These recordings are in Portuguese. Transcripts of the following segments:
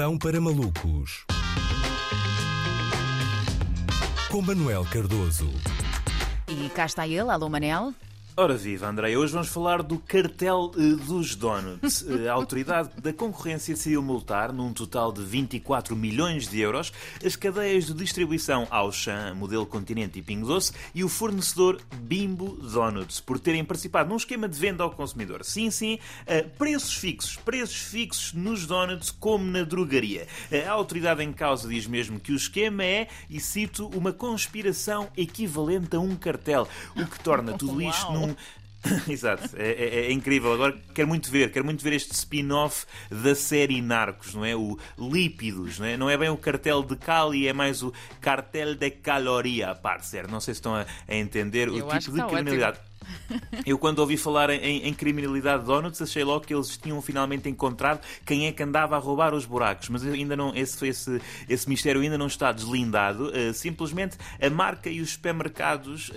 Pão para Malucos. Com Manuel Cardoso. E cá está ele, alô Manel. Ora viva, André, hoje vamos falar do cartel eh, dos donuts. Eh, a autoridade da concorrência decidiu multar, num total de 24 milhões de euros, as cadeias de distribuição Auchan, Modelo Continente e Pingo Doce e o fornecedor Bimbo Donuts, por terem participado num esquema de venda ao consumidor. Sim, sim, preços fixos, preços fixos nos donuts como na drogaria. A autoridade em causa diz mesmo que o esquema é, e cito, uma conspiração equivalente a um cartel, o que torna tudo isto Uau. Num Exato, é, é- é incrível. Agora quero muito ver, quero muito ver este spin-off da série Narcos, não é? O Lípidos, não é? Não é bem o cartel de Cali, é mais o cartel de caloria, parceiro. Não sei se estão a, a entender o Eu acho tipo de está criminalidade. Eu, quando ouvi falar em, em criminalidade de donuts, achei logo que eles tinham finalmente encontrado quem é que andava a roubar os buracos. Mas ainda não, esse, esse, esse mistério ainda não está deslindado. Uh, simplesmente a marca e os supermercados uh,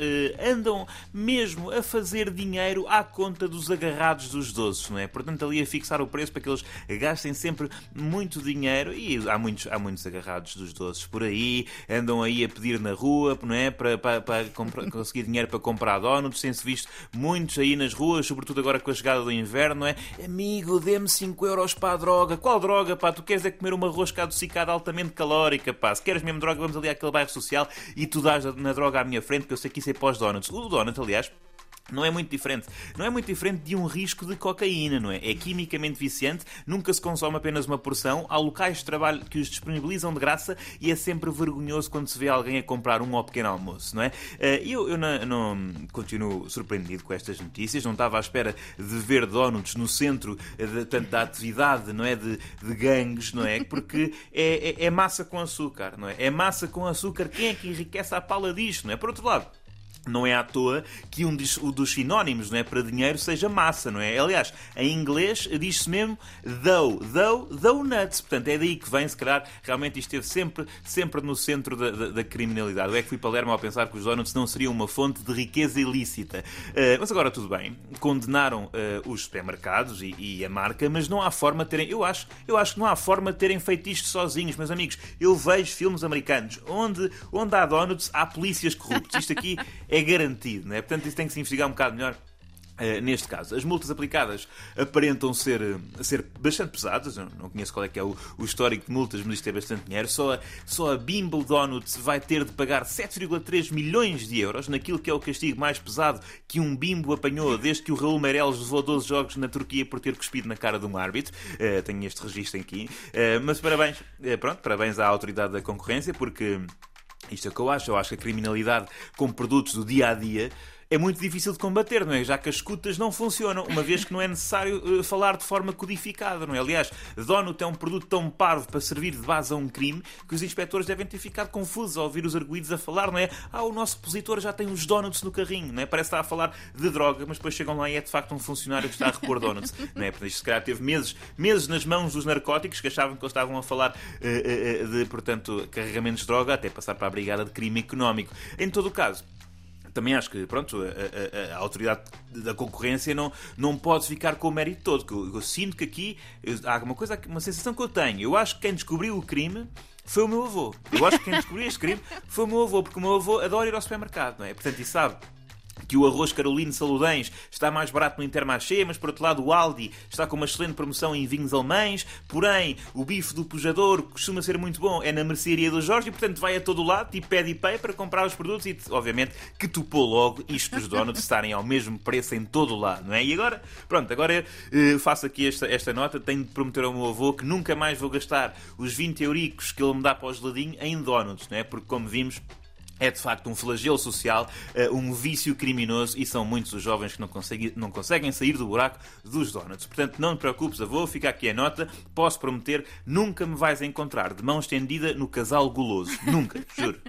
andam mesmo a fazer dinheiro à conta dos agarrados dos doces, não é? Portanto, ali a fixar o preço para que eles gastem sempre muito dinheiro. E há muitos, há muitos agarrados dos doces por aí, andam aí a pedir na rua, não é? Para, para, para comprar- conseguir dinheiro para comprar donuts, tem-se visto muitos aí nas ruas, sobretudo agora com a chegada do inverno, não é? Amigo, dê-me 5 euros para a droga. Qual droga, pá? Tu queres é comer uma rosca adocicada altamente calórica, pá. Se queres mesmo droga, vamos ali àquele bairro social e tu dás na droga à minha frente, que eu sei que isso é pós-donuts. O donut, aliás, não é muito diferente. Não é muito diferente de um risco de cocaína, não é? É quimicamente viciante, nunca se consome apenas uma porção, há locais de trabalho que os disponibilizam de graça e é sempre vergonhoso quando se vê alguém a comprar um ao pequeno almoço, não é? Eh, Eu, eu não, não- continuo surpreendido com estas notícias, não estava à espera de ver donuts no centro eh, de, tanto da atividade, não é? De, de gangues, não é? Porque é, é- é massa com açúcar, não é? É massa com açúcar. Quem é que enriquece a pala disto, não é? Por outro lado, não é à toa que um dos, o dos sinónimos não é, para dinheiro seja massa, não é? Aliás, em inglês diz-se mesmo dough, dough, donuts. Portanto, é daí que vem, se calhar, realmente isto esteve sempre, sempre no centro da, da, da criminalidade. Eu é que fui Palermo ao pensar que os donuts não seriam uma fonte de riqueza ilícita. Eh, mas agora tudo bem, condenaram eh, os supermercados e, e a marca, mas não há forma de terem, eu acho, eu acho que não há forma de terem feito isto sozinhos, meus amigos. Eu vejo filmes americanos onde, onde há donuts, há polícias corruptas. Isto aqui é garantido, não é? Portanto, isso tem que se investigar um bocado melhor. eh, neste caso, as multas aplicadas aparentam ser, eh, ser bastante pesadas. Eu não conheço qual é que é o, o histórico de multas, mas isto é bastante dinheiro. Só a, só a Bimble Donuts vai ter de pagar 7,3 milhões de euros naquilo que é o castigo mais pesado que um bimbo apanhou desde que o Raul Meireles levou 12 jogos na Turquia por ter cuspido na cara de um árbitro. Eh, tenho este registro aqui. Eh, mas parabéns, pronto, parabéns à autoridade da concorrência, porque. Isto é o que eu acho. Eu acho que a criminalidade com produtos do dia a dia é muito difícil de combater, não é? Já que as escutas não funcionam, uma vez que não é necessário eh, falar de forma codificada, não é? Aliás, Donut é um produto tão parvo para servir de base a um crime que os inspectores devem ter ficado confusos ao ouvir os arguídos a falar, não é? Ah, o nosso opositor já tem os donuts no carrinho, não é? Parece estar a falar de droga, mas depois chegam lá e é de facto um funcionário que está a repor donuts, não é? Portanto, isto se calhar teve meses, meses nas mãos dos narcóticos que achavam que eles estavam a falar eh, eh, de, portanto, carregamentos de droga até passar para a brigada de crime económico. Em todo o caso, também acho que pronto, a, a- a autoridade da concorrência não, não pode ficar com o mérito todo. que Eu, eu sinto que aqui eu- há uma coisa, uma sensação que eu tenho. Eu acho que quem descobriu o crime foi o meu avô. Eu acho que quem descobriu este crime foi o meu avô, porque o meu avô adora ir ao supermercado, não é? Portanto, e sabe que o arroz Carolino Saludens está mais barato no Intermarché, mas por outro lado o Aldi está com uma excelente promoção em vinhos alemães, porém o bife do pujador costuma ser muito bom, é na mercearia do Jorge e portanto vai a todo lado, tipo pede e pay para comprar os produtos e obviamente que topou logo isto dos donuts estarem ao mesmo preço em todo lado, não é? E agora, pronto, agora eh, faço aqui esta, esta nota, tenho de prometer ao meu avô que nunca mais vou gastar os 20 euricos que ele me dá para o geladinho em donuts, não é? Porque como vimos é de facto um flagelo social, eh, um vício criminoso e são muitos os jovens que não conseguem, não conseguem sair do buraco dos donuts. Portanto, não te preocupes, avô, fica aqui a nota. Posso prometer, nunca me vais encontrar de mão estendida no casal goloso. Nunca, juro.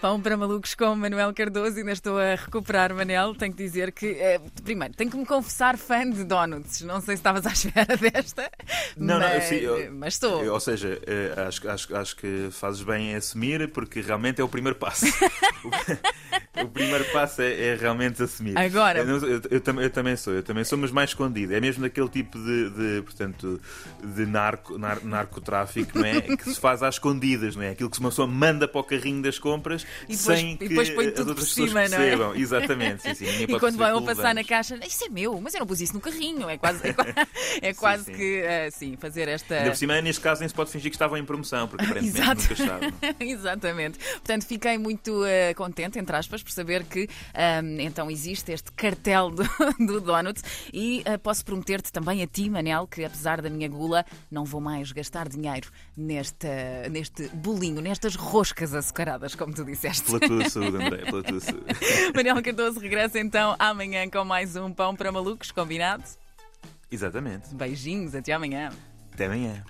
Pão para malucos com Manuel Cardoso, ainda estou a recuperar, Manel. Tenho que dizer que, eh, primeiro, tenho que me confessar fã de donuts. Não sei se estavas à espera desta, Não, não, mas, sim, eu- mas estou. Eu, ou seja, eh, acho, acho, acho que fazes bem em assumir, porque realmente é o primeiro passo. o, primeiro passo é, é realmente assumir. Agora- Eu, eu- eu eu também sou, eu também sou, mas mais escondido. É mesmo daquele tipo de, de, portanto, de narco, nar- narcotráfico, não é? Que se faz às escondidas, não é? Aquilo que uma pessoa manda para o carrinho das compras depois- sem que as outras por pessoas cima, não é? percebam. Exatamente, sim, sim. E quando vão que passar na caixa, isso é meu, mas eu não pus isso no carrinho. É quase, é quase, é quase sim. que, eh, sim, fazer esta. Ainda por cima, neste caso, nem se pode fingir que estavam em promoção, porque aparentemente Exato. nunca estavam. Exatamente. Portanto, fiquei muito eh, contente, entre aspas, por saber que ahm, então existe este cartel do, do Donut e eh, posso prometer-te também a ti, Manel, que apesar da minha gula, não vou mais gastar dinheiro neste, neste bolinho, nestas roscas açucaradas, como tu disseste. Pela tua saúde, André, pela tua saúde. Manel Cardoso regressa então amanhã com mais um Pão para Malucos, combinado? Exatamente. Beijinhos, até amanhã. Até amanhã.